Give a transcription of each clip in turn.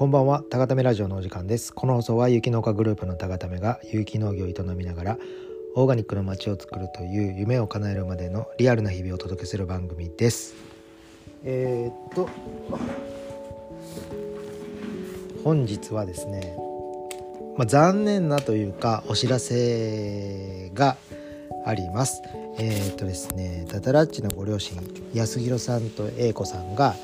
こんばんは、たがためラジオのお時間です。この放送は雪農家グループのたがためが有機農業を営みながらオーガニックの街を作るという夢を叶えるまでのリアルな日々をお届けする番組です。えー、っと本日はですね、まあ、残念なというかお知らせがあります。えー、っとですね、タタラッチのご両親安弘さんと英子さんが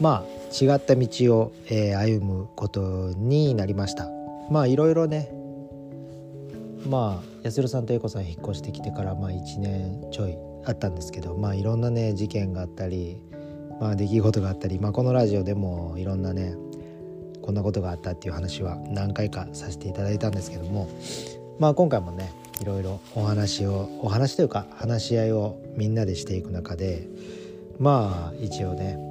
まあ違った道を、えー、歩むことになりました。まあいろいろね。まあ安弘さんと英子さん引っ越してきてからまあ1年ちょいあったんですけどまあいろんなね事件があったりまあ出来事があったりまあこのラジオでもいろんなねこんなことがあったっていう話は何回かさせていただいたんですけどもまあ今回もねいろいろお話をお話というか話し合いをみんなでしていく中でまあ一応ね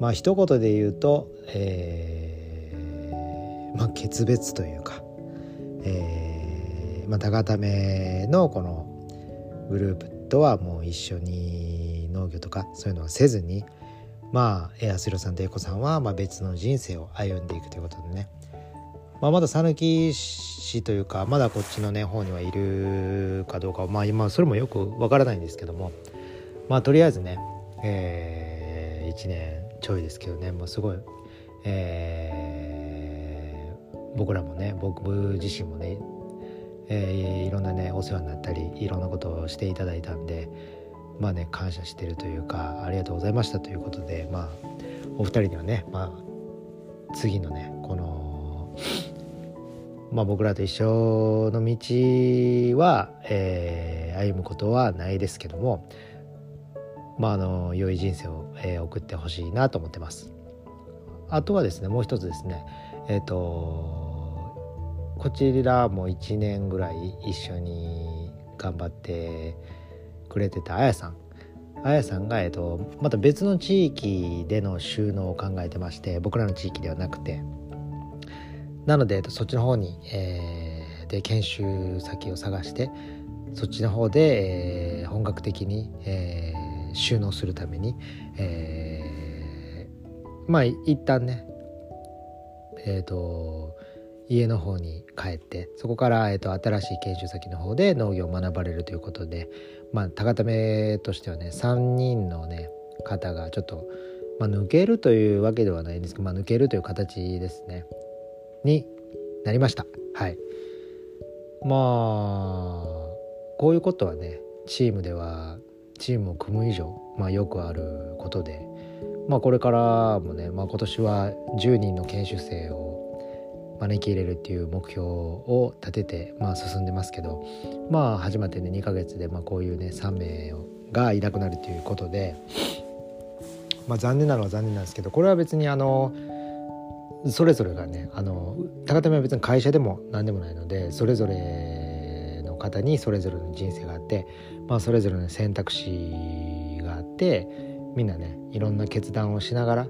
まあ一言で言うと、えー、まあ決別というか、えー、まあ高ためのこのグループとはもう一緒に農業とかそういうのはせずにまあエアスロさんとエコさんはまあ別の人生を歩んでいくということでね、まあ、まだ讃岐市というかまだこっちのね方にはいるかどうかまあ今それもよくわからないんですけどもまあとりあえずね、えー、1年ちょいですけどね。もうすごい、えー、僕らもね僕自身もね、えー、いろんなねお世話になったりいろんなことをしていただいたんでまあね感謝してるというかありがとうございましたということでまあお二人にはねまあ次のねこのまあ僕らと一緒の道は、えー、歩むことはないですけどもまあ、あの良い人生を、えー、送ってほしいなと思ってます。あとはですねもう一つですねえっ、ー、とこちらも1年ぐらい一緒に頑張ってくれてたあやさんあやさんが、えーと、また別の地域での収納を考えてまして僕らの地域ではなくてなので、えーと、そっちの方に、えー、で研修先を探してそっちの方で、えー、本格的に、えー収納するために、えー、まあ一旦ねえっ、ー、と家の方に帰ってそこから、えーと、新しい研修先の方で農業を学ばれるということでまあ高ためとしてはね3人のね方がちょっと、まあ、抜けるというわけではないんですけど、まあ、抜けるという形ですね。になりました。はい。まあこういうことはねチームではチームを組む以上、まあ、よくあることで、まあ、これからもね、まあ、今年は10人の研修生を招き入れるっていう目標を立てて、まあ、進んでますけどまあ始まってね2ヶ月でまあこういうね3名がいなくなるということで、まあ、残念なのは残念なんですけどこれは別にあのそれぞれがねあの高田は別に会社でも何でもないのでそれぞれ方にそれぞれの人生があってまあ、それぞれの選択肢があってみんなねいろんな決断をしながら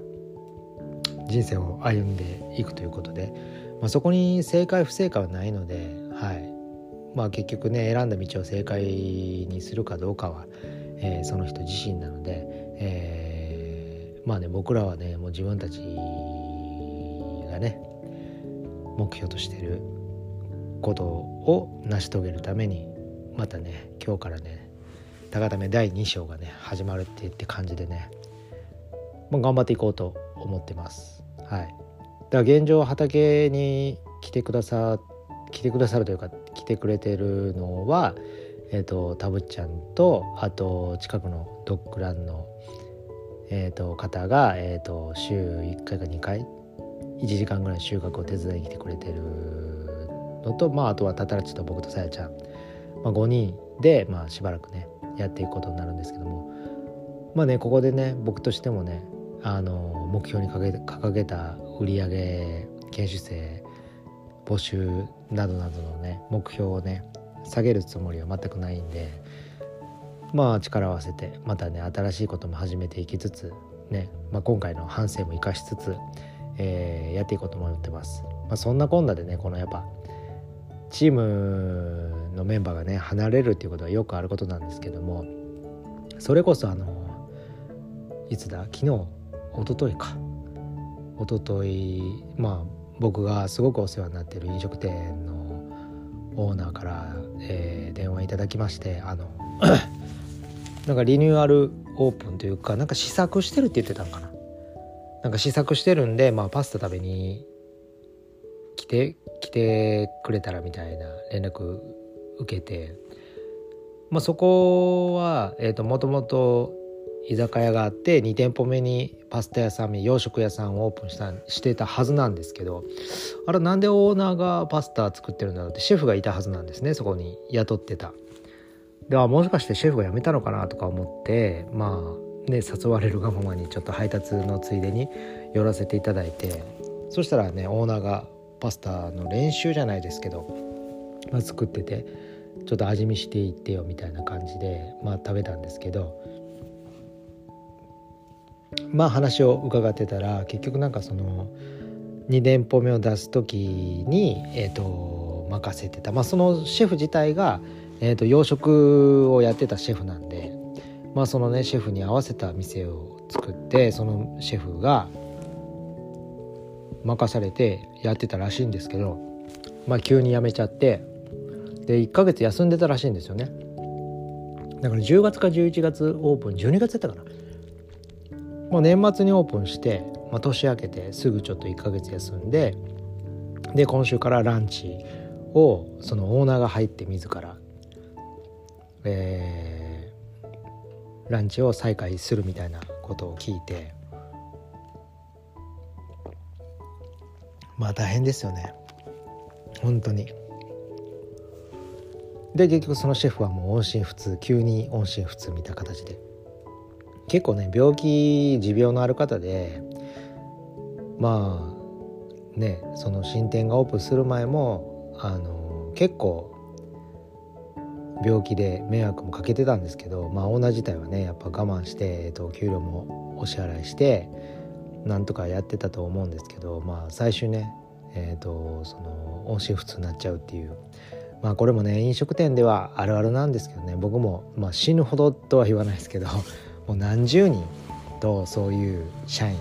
人生を歩んでいくということで、まあ、そこに正解不正解はないので、はい。まあ、結局ね選んだ道を正解にするかどうかは、えー、その人自身なので、えー、まあね僕らはねもう自分たちがね目標としてることを成し遂げるためにまたね今日からね高ため第2章がね始まるって言って感じでね、まあ、頑張っていこうと思ってます。はい。だから現状畑に来てくださ来てくださるというか来てくれてるのはえっ、ー、とたぶっちゃんとあと近くのドッグランのえーと、方が、えーと、週1回か2回1時間ぐらい収穫を手伝いに来てくれてるのと、まあ、あとはタタラチと僕とさやちゃん、まあ、5人で、まあ、しばらくねやっていくことになるんですけどもまあねここでね僕としてもねあの目標に掲げた売上研修生募集などなどのね目標をね下げるつもりは全くないんでまあ力を合わせてまたね新しいことも始めていきつつね、まあ、今回の反省も生かしつつ、えー、やっていこうと思ってます。まあ、そんなこんなでねこのやっぱチームのメンバーがね離れるっていうことはよくあることなんですけどもそれこそあのいつだ？昨日一昨日か。一昨日まあ僕がすごくお世話になってる飲食店のオーナーから、えー、電話いただきましてあの なんかリニューアルオープンというかなんか試作してるって言ってたんかな。なんか試作してるんで、まあ、パスタ食べにて来てくれたらみたいな連絡受けて、まあ、そこは、えーと、もともと居酒屋があって2店舗目にパスタ屋さん洋食屋さんをオープンしたしてたはずなんですけどあれなんでオーナーがパスタ作ってるんだろうってシェフがいたはずなんですねそこに雇ってた。ではもしかしてシェフが辞めたのかなとか思ってまあね誘われるがままにちょっと配達のついでに寄らせていただいてそしたらねオーナーがパスタの練習じゃないですけど、まあ、作っててちょっと味見していってよみたいな感じでまあ食べたんですけどまあ話を伺ってたら結局なんかその2店舗目を出す時にえ、ー、と任せてた。まあそのシェフ自体がえーと、洋食をやってたシェフなんで、まあ、そのねシェフに合わせた店を作ってそのシェフが任されてやってたらしいんですけど、まあ、急に辞めちゃってで1ヶ月休んでたらしいんですよね。だから10月か11月オープン12月やったかな、まあ、年末にオープンして、まあ、年明けてすぐちょっと1ヶ月休んでで今週からランチをそのオーナーが入って自らえー、ランチを再開するみたいなことを聞いてまあ大変ですよね本当に。で結局そのシェフはもう音信不通急に音信不通みたいな形で結構ね病気持病のある方でまあねその新店がオープンする前もあの結構病気で迷惑もかけてたんですけどまあオーナー自体はねやっぱ我慢して、えっと、給料もお支払いしてなんとかやってたと思うんですけどまあ最終ねえっ、ー、とその音信不通になっちゃうっていう。まあこれもね飲食店ではあるあるなんですけどね僕も、まあ、死ぬほどとは言わないですけど もう何十人とそういう社員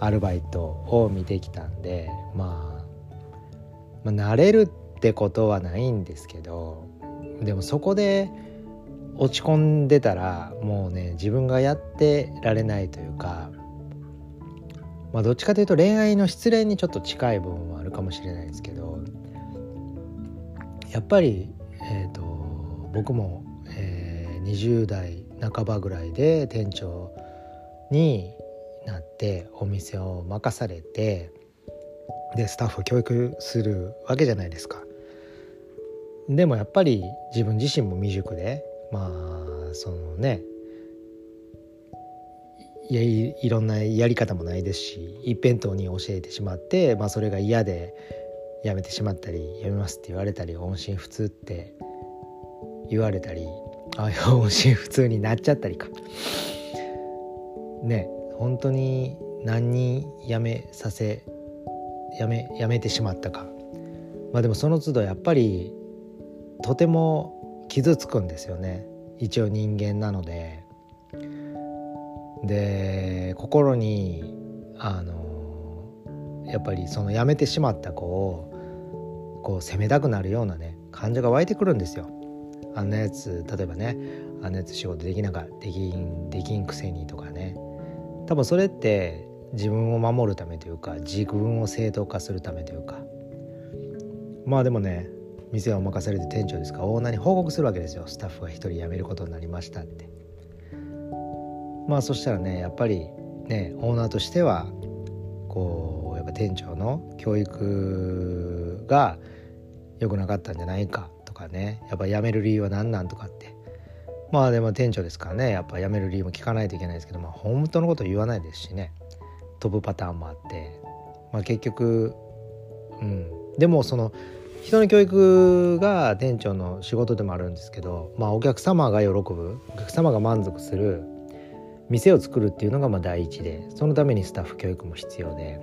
アルバイトを見てきたんで、まあ、まあ慣れるってことはないんですけどでもそこで落ち込んでたらもうね自分がやってられないというかまあどっちかというと恋愛の失恋にちょっと近い部分もあるかもしれないですけどやっぱり、えーと、僕も、えー、20代半ばぐらいで店長になってお店を任されてでスタッフを教育するわけじゃないですか。でもやっぱり自分自身も未熟でまあそのねいいろんなやり方もないですし一辺倒に教えてしまって、まあ、それが嫌でやめてしまったりやめますって言われたり音信不通って言われたりあ音信不通になっちゃったりか。ね本当に何人やめさせやめやめてしまったか。まあでもその都度やっぱりとても傷つくんですよね。一応人間なので。で心にあのやっぱりその辞めてしまった子をこう責めたくなるようなね感情が湧いてくるんですよ。あんなやつ例えばねあんなやつ仕事できなかできんできんくせにとかね。多分それって自分を守るためというか自分を正当化するためというか。まあでもね店を任されて店長ですからオーナーに報告するわけですよ。スタッフが1人辞めることになりましたって。まあそしたらねやっぱりねオーナーとしてはこうやっぱ店長の教育が良くなかったんじゃないかとかねやっぱ辞める理由は何なんとかって。まあでも店長ですからねやっぱ辞める理由も聞かないといけないですけどまあ本当のこと言わないですしね。飛ぶパターンもあって。まあ結局うん。でもその人の教育が店長の仕事でもあるんですけど、まあ、お客様が喜ぶお客様が満足する店を作るっていうのがまあ第一でそのためにスタッフ教育も必要で。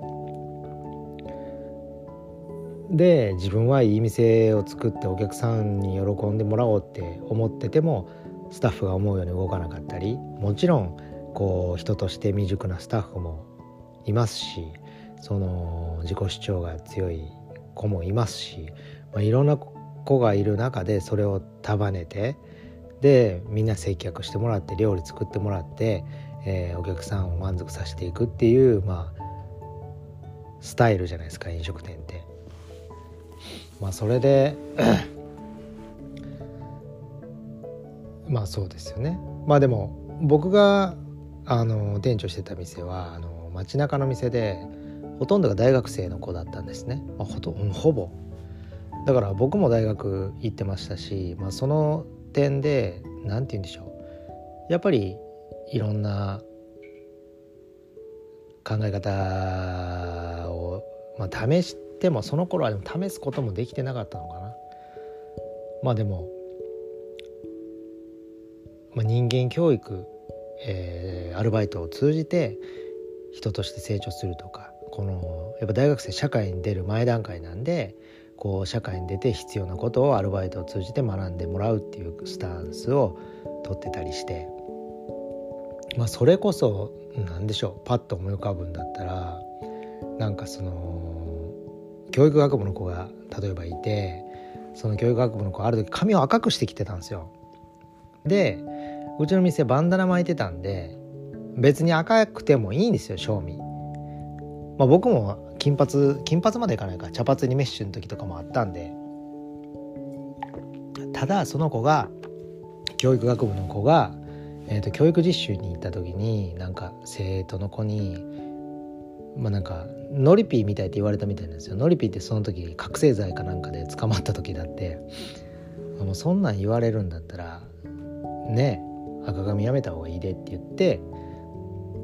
で自分はいい店を作ってお客さんに喜んでもらおうって思っててもスタッフが思うように動かなかったりもちろんこう人として未熟なスタッフもいますしその自己主張が強い子もいますし、まあ、いろんな子がいる中でそれを束ねてでみんな接客してもらって料理作ってもらって、えー、お客さんを満足させていくっていうまあスタイルじゃないですか飲食店って。まあそれでまあそうですよね。まあでも僕があの店長してた店はあの街中の店でほとんどが大学生の子だったんですね、まあ、ほとほぼだから僕も大学行ってましたし、まあ、その点で何て言うんでしょう。やっぱりいろんな考え方を、まあ、試してもその頃はでも試すこともできてなかったのかな。まあでも、まあ、人間教育、えー、アルバイトを通じて人として成長するとかこのやっぱ大学生社会に出る前段階なんでこう社会に出て必要なことをアルバイトを通じて学んでもらうっていうスタンスを取ってたりしてまあそれこそ何でしょうパッと思い浮かぶんだったらなんかその教育学部の子が例えばいてその教育学部の子ある時髪を赤くしてきてたんですよ。でうちの店バンダナ巻いてたんで別に赤くてもいいんですよ正味。まあ、僕も金髪金髪までいかないか。茶髪にメッシュの時とかもあったんで。ただその子が教育学部の子が、えーと、教育実習に行った時になんか生徒の子にまあなんかノリピーみたいって言われたみたいなんですよ。ノリピーってその時覚醒剤かなんかで捕まった時だって。もうそんなん言われるんだったらね赤髪やめた方がいいでって言って、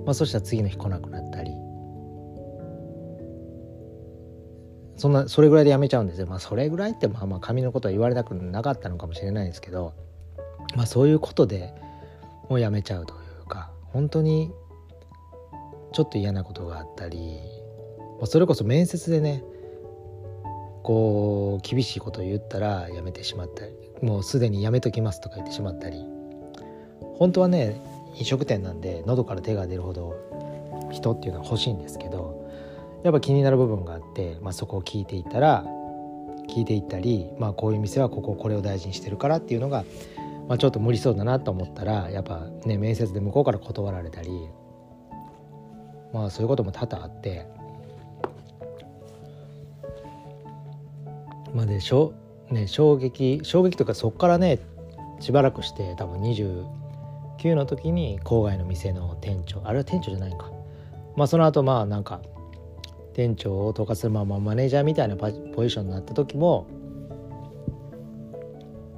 まあ、そしたら次の日来なくなったり。そんなそれぐらいでやめちゃうんですよ。まあそれぐらいってまあまあ髪のことは言われたくなかったのかもしれないですけどまあそういうことでもうやめちゃうというか本当にちょっと嫌なことがあったりそれこそ面接でねこう厳しいことを言ったらやめてしまったりもうすでにやめときますとか言ってしまったり本当はね飲食店なんで喉から手が出るほど人っていうのは欲しいんですけどやっぱ気になる部分があって、まあ、そこを聞いていたら聞いていったり、まあ、こういう店はこここれを大事にしてるからっていうのが、まあ、ちょっと無理そうだなと思ったらやっぱね面接で向こうから断られたりまあそういうことも多々あってまあでしょ、ね、衝撃衝撃というかそこからねしばらくして多分29の時に郊外の店の店長あれは店長じゃないか。まあその後まあなんか店長を統括するままマネージャーみたいなポジションになった時も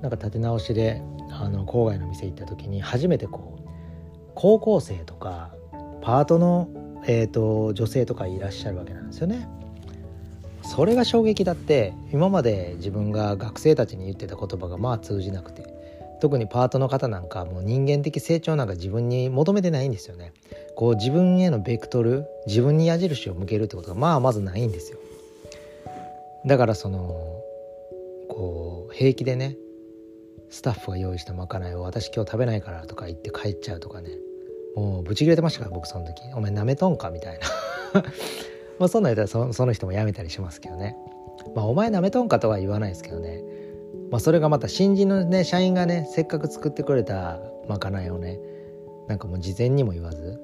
なんか立て直しであの郊外の店行った時に初めてこう高校生とかパートの、えーと、女性とかいらっしゃるわけなんですよね。それが衝撃だって今まで自分が学生たちに言ってた言葉がまあ通じなくて特にパートの方なんかもう人間的成長なんか自分に求めてないんですよね。こう自分へのベクトル自分に矢印を向けるってことがまあまずないんですよ。だからそのこう平気でねスタッフが用意したまかないを私今日食べないからとか言って帰っちゃうとかね。もうブチ切れてましたから僕その時。お前なめとんかみたいな。まあそんなん言ったらそその人も辞めたりしますけどね。まあお前なめとんかとは言わないですけどね。まあ、それがまた新人のね社員がねせっかく作ってくれたまかないをねなんかもう事前にも言わず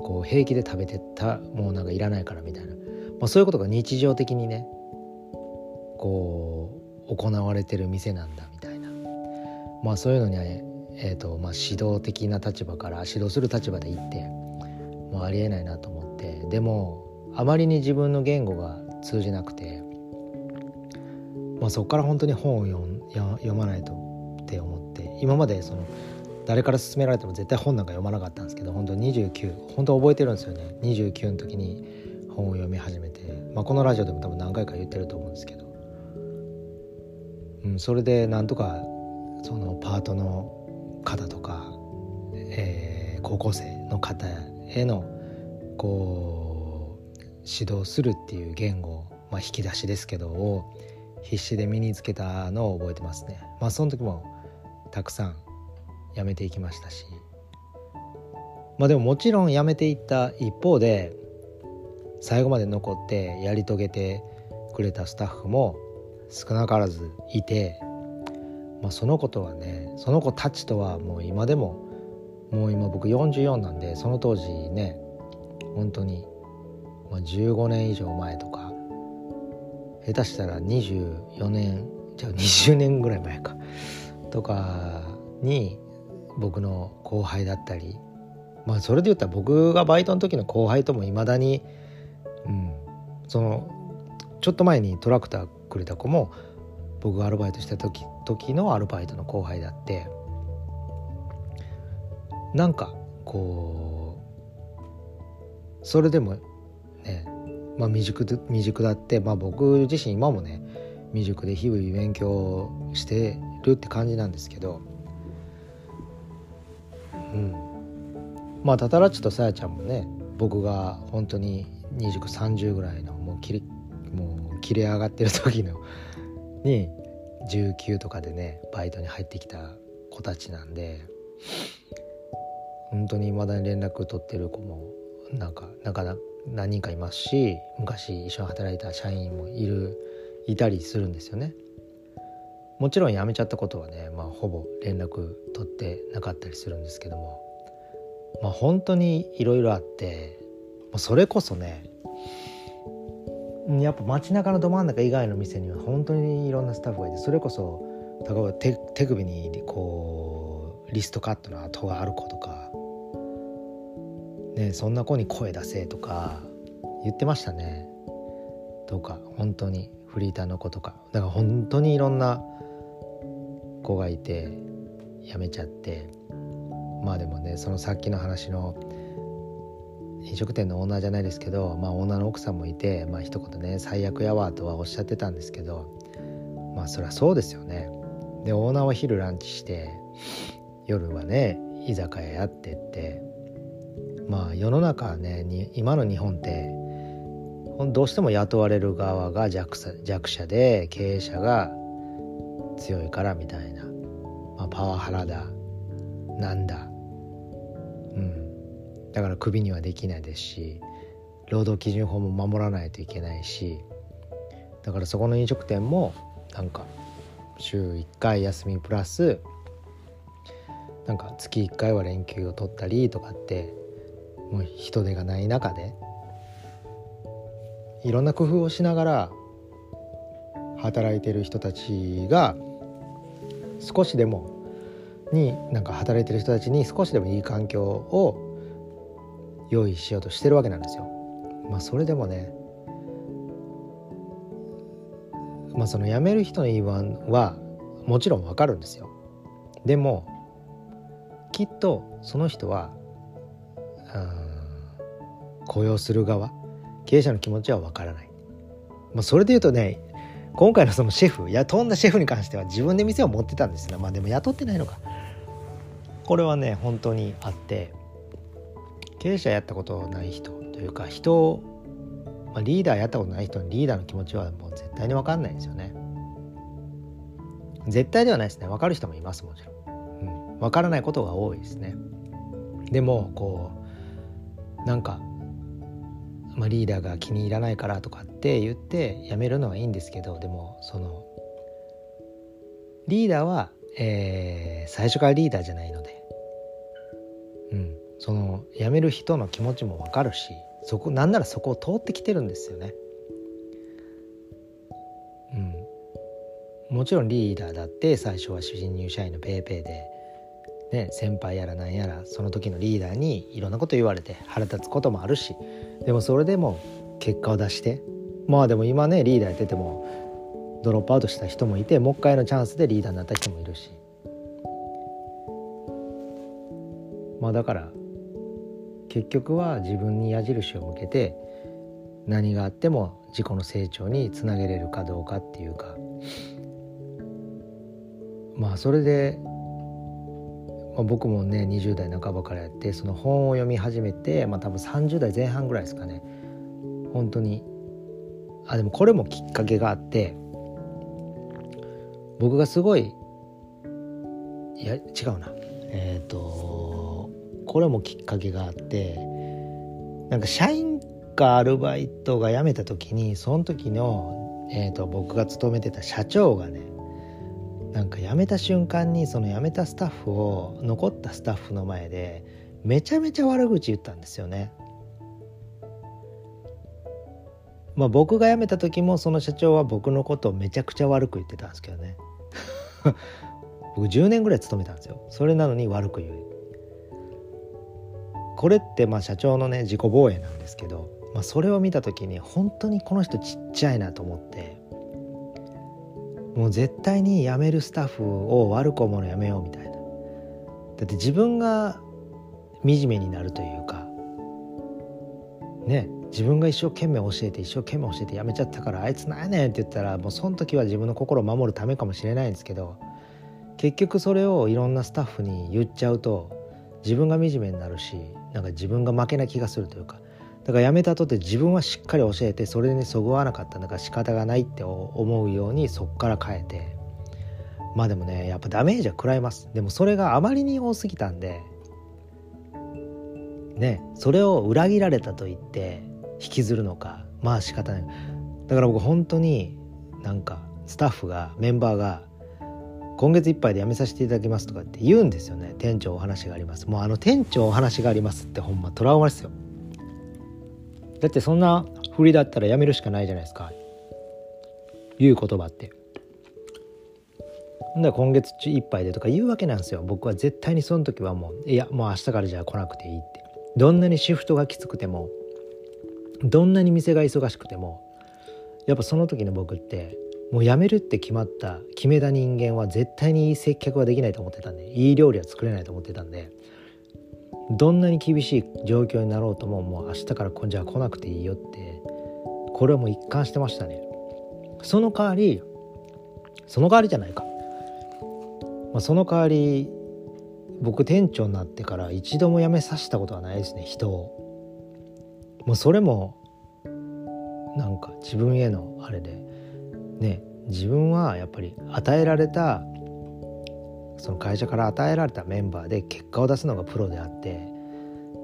こう平気で食べてたもうなんかいらないからみたいな、まあ、そういうことが日常的にねこう行われてる店なんだみたいな。まあそういうのには、ね、えーとまあ、指導的な立場から指導する立場で行ってもうありえないなと思って。でもあまりに自分の言語が通じなくてまあ、そこから本当に本を読まないとって思って今までその誰から勧められても絶対本なんか読まなかったんですけど本当29本当覚えてるんですよね。29の時に本を読み始めて、まあ、このラジオでも多分何回か言ってると思うんですけど、うん、それでなんとかそのパートの方とか、えー、高校生の方へのこう指導するっていう言語、まあ、引き出しですけどを必死で身につけたのを覚えてますね。まあその時もたくさん辞めていきましたし。まあでももちろん辞めていった一方で最後まで残ってやり遂げてくれたスタッフも少なからずいて、まあ、その子とはねその子たちとはもう今でももう今僕44なんでその当時ね本当に、15年以上前とか下手したら24年じゃあ20年ぐらい前か。とかに僕の後輩だったりまあそれで言ったら僕がバイトの時の後輩ともいまだに、うん、そのちょっと前にトラクターくれた子も僕がアルバイトした時時のアルバイトの後輩だってなんかこうそれでもねまあ未熟未熟だってまあ僕自身今もね未熟で日々勉強してるって感じなんですけどうん。まあタタラッチとさやちゃんもね僕が本当に2930ぐらいのもう切りもう切れ上がってる時のに19とかでねバイトに入ってきた子たちなんで本当に未だに連絡取ってる子もなんかなかな何人かいますし昔一緒に働いた社員もいるいたりするんですよね。もちろん辞めちゃったことはね、まあ、ほぼ連絡取ってなかったりするんですけども、まあ、本当にいろいろあってそれこそねやっぱ街中のど真ん中以外の店には本当にいろんなスタッフがいてそれこそ例えば手首にこうリストカットの跡がある子とか、ね、そんな子に声出せとか言ってましたね。とか本当にフリーターの子とか。だから本当にいろんな子がいて辞めちゃって。まあでもねそのさっきの話の飲食店のオーナーじゃないですけど、まあ、オーナーの奥さんもいて、まあ一言ね最悪やわとはおっしゃってたんですけどまあそりゃそうですよね。でオーナーは昼ランチして夜はね居酒屋やってってまあ世の中はねに今の日本ってどうしても雇われる側が弱者弱者で経営者が強いからみたいな、まあ、パワハラだ。なんだ。うん。だからクビにはできないですし労働基準法も守らないといけないしだからそこの飲食店もなんか週1回休みプラスなんか月1回は連休を取ったりとかってもう人手がない中でいろんな工夫をしながら働いてる人たちが少しでもになんか働いてる人たちに少しでもいい環境を用意しようとしてるわけなんですよ。まあそれでもねまあその辞める人の言い分はもちろんわかるんですよ。でもきっとその人は雇用する側。経営者の気持ちはわからない。まあ、それで言うとね今回のそのシェフ雇んだシェフに関しては自分で店を持ってたんですね。まあでも雇ってないのか。これはね本当にあって経営者やったことない人というか人を、まあ、リーダーやったことない人にリーダーの気持ちはもう絶対に分かんないですよね。絶対ではないですね。分かる人もいますもちろん、うん、分からないことが多いですね。でもこうなんか、まあ、リーダーが気に入らないからとかって言って辞めるのはいいんですけどでもそのリーダーは、えー、最初からリーダーじゃないので。うん。その辞める人の気持ちも分かるしそこなんならそこを通ってきてるんですよね。うん、もちろんリーダーだって最初は主人入社員の PayPay で、ね、先輩やらなんやらその時のリーダーにいろんなこと言われて腹立つこともあるしでもそれでも結果を出してまあでも今ねリーダーやっててもドロップアウトした人もいてもう一回のチャンスでリーダーになった人もいるし。まあだから結局は自分に矢印を向けて何があっても自己の成長につなげれるかどうかっていうか。まあそれで、まあ、僕もね20代半ばからやってその本を読み始めてまあ多分30代前半ぐらいですかね。本当に。あでもこれもきっかけがあって僕がすごいいや違うな。えっ、ー、とこれもきっかけがあってなんか社員かアルバイトが辞めた時にその時の、えーと、僕が勤めてた社長がねなんか辞めた瞬間にその辞めたスタッフを残ったスタッフの前でめちゃめちゃ悪口言ったんですよね。まあ僕が辞めた時もその社長は僕のことをめちゃくちゃ悪く言ってたんですけどね。僕10年ぐらい勤めたんですよ。それなのに悪く言う。これってまあ社長のね自己防衛なんですけど、まあ、それを見た時に本当にこの人ちっちゃいなと思ってもう絶対に辞めるスタッフを悪く思うのやめようみたいな。だって自分が惨めになるというかね自分が一生懸命教えて一生懸命教えてやめちゃったからあいつなんやねんって言ったらもうその時は自分の心を守るためかもしれないんですけど結局それをいろんなスタッフに言っちゃうと自分が惨めになるしなんか自分が負けな気がするというかだから辞めたとって自分はしっかり教えてそれにそぐわなかったんだから仕方がないって思うようにそっから変えて。まあでもねやっぱダメージは食らいます。でもそれがあまりに多すぎたんで。ねそれを裏切られたと言って引きずるのか。まあ仕方ない。だから僕本当になんかスタッフがメンバーが今月いっぱいで辞めさせていただきますとかって言うんですよね。店長お話があります。もうあの店長お話がありますってほんまトラウマですよ。だってそんな振りだったら辞めるしかないじゃないですか。言う言葉って。ほんだら今月いっぱいでとか言うわけなんですよ。僕は絶対にその時はもういやもう明日からじゃあ来なくていいって。どんなにシフトがきつくてもどんなに店が忙しくてもやっぱその時の僕ってもう辞めるって決まった決めた人間は絶対にいい接客はできないと思ってたんでいい料理は作れないと思ってたんでどんなに厳しい状況になろうとももう明日からじゃあ来なくていいよってこれはもう一貫してましたね。その代わりその代わりじゃないか、まあ、その代わり僕店長になってから一度も辞めさせたことはないですね人を。もうそれもなんか自分へのあれでね自分はやっぱり与えられたその会社から与えられたメンバーで結果を出すのがプロであって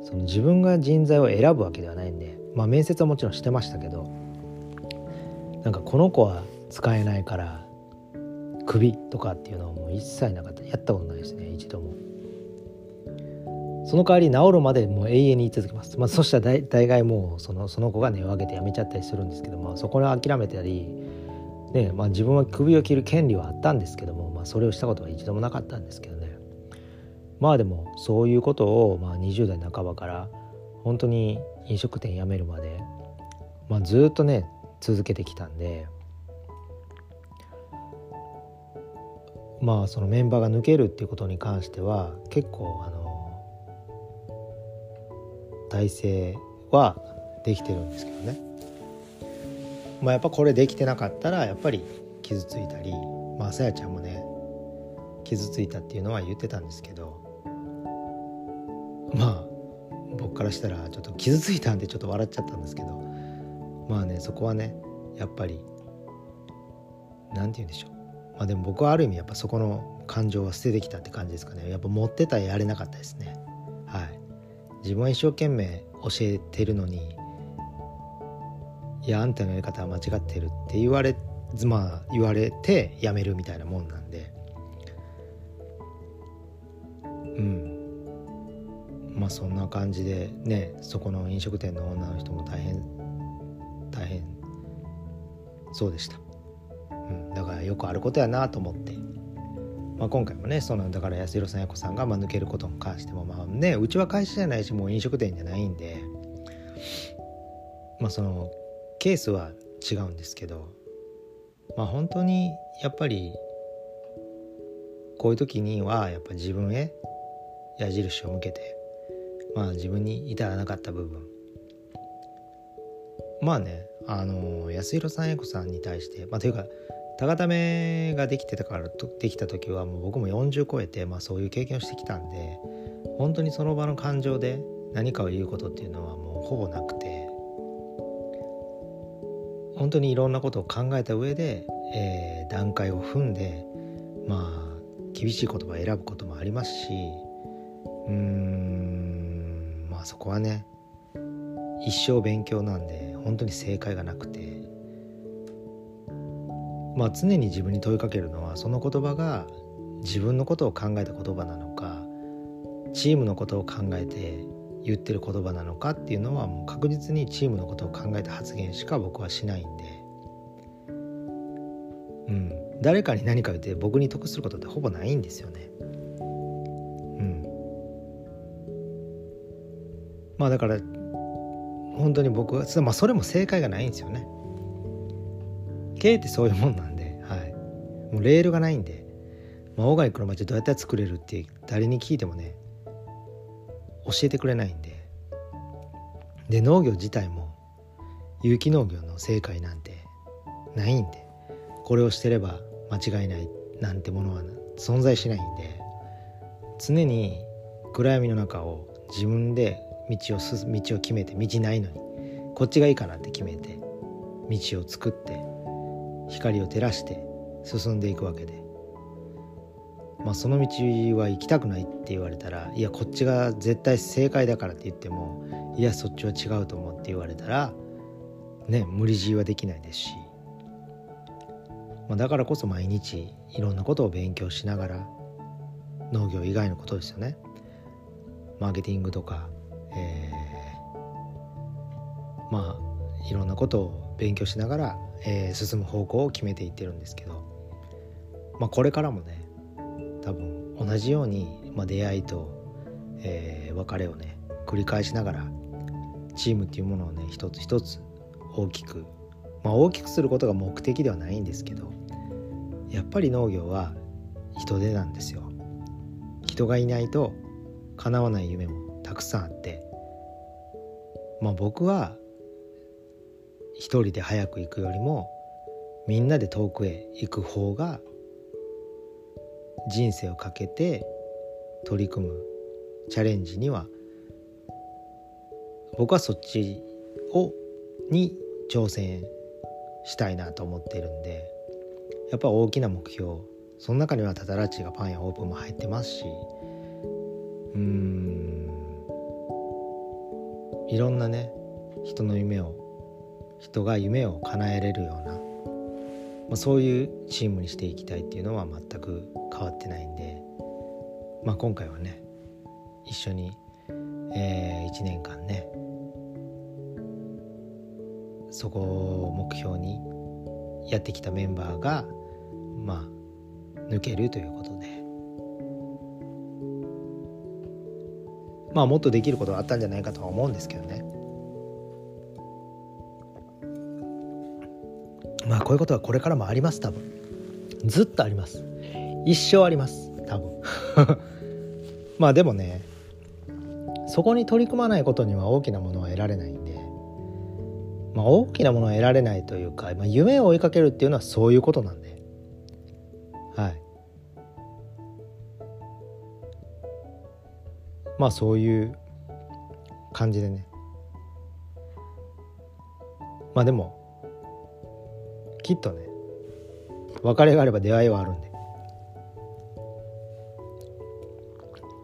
その自分が人材を選ぶわけではないんでまあ面接はもちろんしてましたけどなんかこの子は使えないからクビとかっていうのはもう一切なかった。やったことないですね一度も。その代わり治るまでもう永遠に言い続けます、まあ、そしたら大概もうそのその子が値を上げて辞めちゃったりするんですけど、まあ、そこに諦めたりねまあ、自分は首を切る権利はあったんですけども、まあ、それをしたことは一度もなかったんですけどねまあでもそういうことを、まあ、20代半ばから本当に飲食店辞めるまで、まあ、ずっとね続けてきたんでまあそのメンバーが抜けるっていうことに関しては結構あの体制はできてるんですけどね。まあ、やっぱこれできてなかったらやっぱり傷ついたりまあさやちゃんもね傷ついたっていうのは言ってたんですけどまあ僕からしたらちょっと傷ついたんでちょっと笑っちゃったんですけどまあねそこはねやっぱり何て言うんでしょう。まあでも僕はある意味やっぱそこの感情は捨ててきたって感じですかね。やっぱ持ってたらやれなかったですね。はい。自分は一生懸命教えてるのにいやあんたのやり方は間違ってるって言われまあ言われてやめるみたいなもんなんで。うん。まあそんな感じでねそこの飲食店の女の人も大変大変そうでした、うん、だからよくあることやなと思って、まあ、今回もねそのだから安弘さんや子さんがまあ抜けることに関してもまあねうちは会社じゃないしもう飲食店じゃないんで。まあそのケースは違うんですけどまあ本当にやっぱりこういう時にはやっぱ自分へ矢印を向けてまあ自分に至らなかった部分。まあねあの安弘さん英子さんに対してまあというか高ためができてたからできた時はもう僕も40超えて、まあ、そういう経験をしてきたんで本当にその場の感情で何かを言うことっていうのはもうほぼなくて本当にいろんなことを考えた上で、えー、段階を踏んでまあ厳しい言葉を選ぶこともありますしうーんまあそこはね一生勉強なんで本当に正解がなくて。まあ常に自分に問いかけるのはその言葉が自分のことを考えた言葉なのかチームのことを考えて言ってる言葉なのかっていうのはもう確実にチームのことを考えた発言しか僕はしないんで、うん、誰かに何か言って僕に得することってほぼないんですよね。うん、まあだから本当に僕は、まあ、それも正解がないんですよね。経営ってそういうもんなんで、はい、もうレールがないんで、まあ、オーガニックの街どうやったら作れるって誰に聞いてもね教えてくれないんで。で農業自体も有機農業の正解なんてないんで。これをしてれば間違いないなんてものは存在しないんで。常に暗闇の中を自分で道を進道を決めて道ないのにこっちがいいかなって決めて道を作って光を照らして進んでいくわけで。まあ、その道は行きたくないって言われたらいやこっちが絶対正解だからって言ってもいやそっちは違うと思うって言われたらね無理強いはできないですし、まあ、だからこそ毎日いろんなことを勉強しながら農業以外のことですよね。マーケティングとか、えー、まあいろんなことを勉強しながら、えー、進む方向を決めていってるんですけど、まあ、これからもね多分同じように、まあ、出会いと、えー、別れをね繰り返しながらチームっていうものをね一つ一つ大きく、まあ、大きくすることが目的ではないんですけどやっぱり農業は人手なんですよ。人がいないと叶わない夢もたくさんあってまあ僕は一人で早く行くよりもみんなで遠くへ行く方が人生をかけて取り組むチャレンジには僕はそっちをに挑戦したいなと思ってるんでやっぱ大きな目標その中にはタタラッチがパンやオープンも入ってますしうんいろんなね人の夢を人が夢を叶えれるような、まあ、そういうチームにしていきたいっていうのは全く変わってないんで、まあ、今回はね一緒に、えー、1年間ねそこを目標にやってきたメンバーがまあ抜けるということでまあもっとできることがあったんじゃないかとは思うんですけどね。まあこういうことはこれからもあります。多分。ずっとあります。一生あります。多分。まあでもねそこに取り組まないことには大きなものは得られないんで。まあ大きなものは得られないというか、まあ、夢を追いかけるっていうのはそういうことなんで。はい。まあそういう感じでね。まあでもきっとね別れがあれば出会いはあるんで。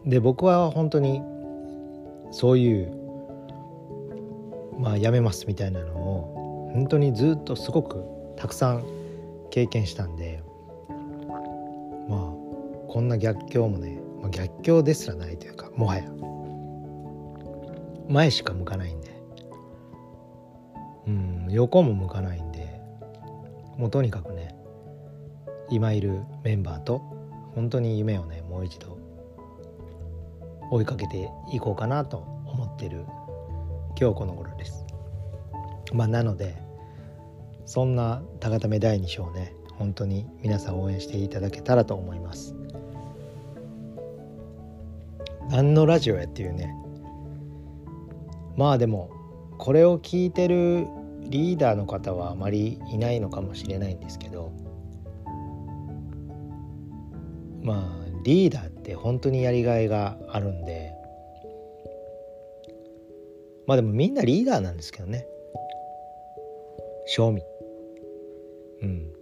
で僕は本当にそういうまあやめますみたいなのを本当にずっとすごくたくさん経験したんでまあこんな逆境もね、まあ、逆境ですらないというかもはや。前しか向かないんで。うん横も向かないんで。もうとにかくね今いるメンバーと本当に夢をねもう一度追いかけていこうかなと思ってる今日この頃です。まあ、なのでそんな高ため第2章ね本当に皆さん応援していただけたらと思います。何のラジオやっていうねまあでもこれを聞いてるリーダーの方はあまりいないのかもしれないんですけどまあリーダーって本当にやりがいがあるんでまあでもみんなリーダーなんですけどね。賞味。うん。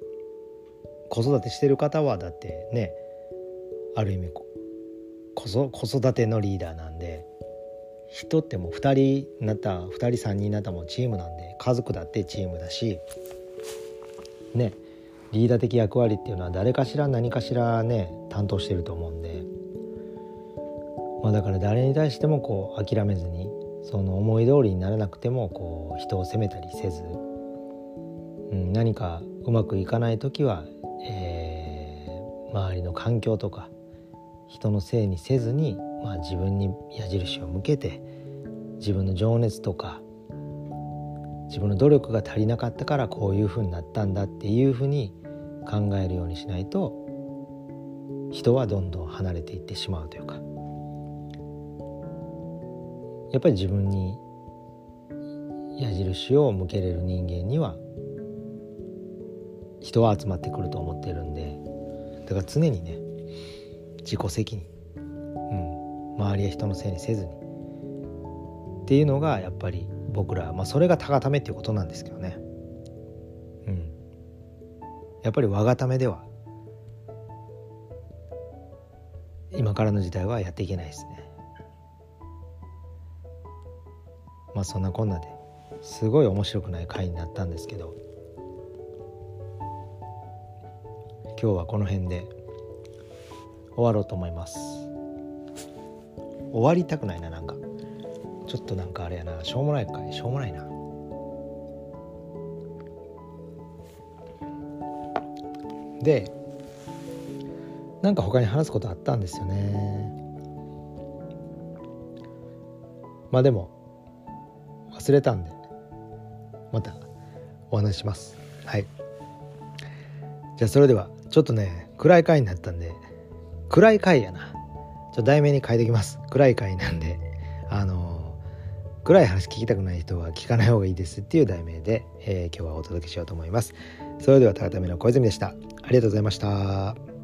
子育てしてる方はだってねある意味子子育てのリーダーなんで人ってもう2人になった2人3人になったもチームなんで家族だってチームだしねリーダー的役割っていうのは誰かしら何かしらね担当してると思うんで、まあ、だから誰に対してもこう諦めずにその思い通りにならなくてもこう人を責めたりせず、うん、何かうまくいかない時は、えー、周りの環境とか人のせいにせずに、まあ、自分に矢印を向けて自分の情熱とか自分の努力が足りなかったからこういうふうになったんだっていうふうに考えるようにしないと人はどんどん離れていってしまうというか。やっぱり自分に矢印を向けれる人間には人は集まってくると思ってるんでだから常にね自己責任、周りや人のせいにせずに。っていうのがやっぱり僕ら、まあ、それが高ためっていうことなんですけどね。うん。やっぱり我がためでは今からの時代はやっていけないですね。まあそんなこんなですごい面白くない回になったんですけど。今日はこの辺で終わろうと思います。終わりたくないななんか。ちょっとなんかあれやな。しょうもないかい。しょうもないな。でなんか他に話すことあったんですよね。まあでも忘れたんでまたお話します。はい。じゃあそれではちょっとね暗い回になったんで暗い回やな。ちょっと題名に変えてきます。暗い回なんで。あの暗い話聞きたくない人は聞かない方がいいですっていう題名で、えー、今日はお届けしようと思います。それでは高ための小泉でした。ありがとうございました。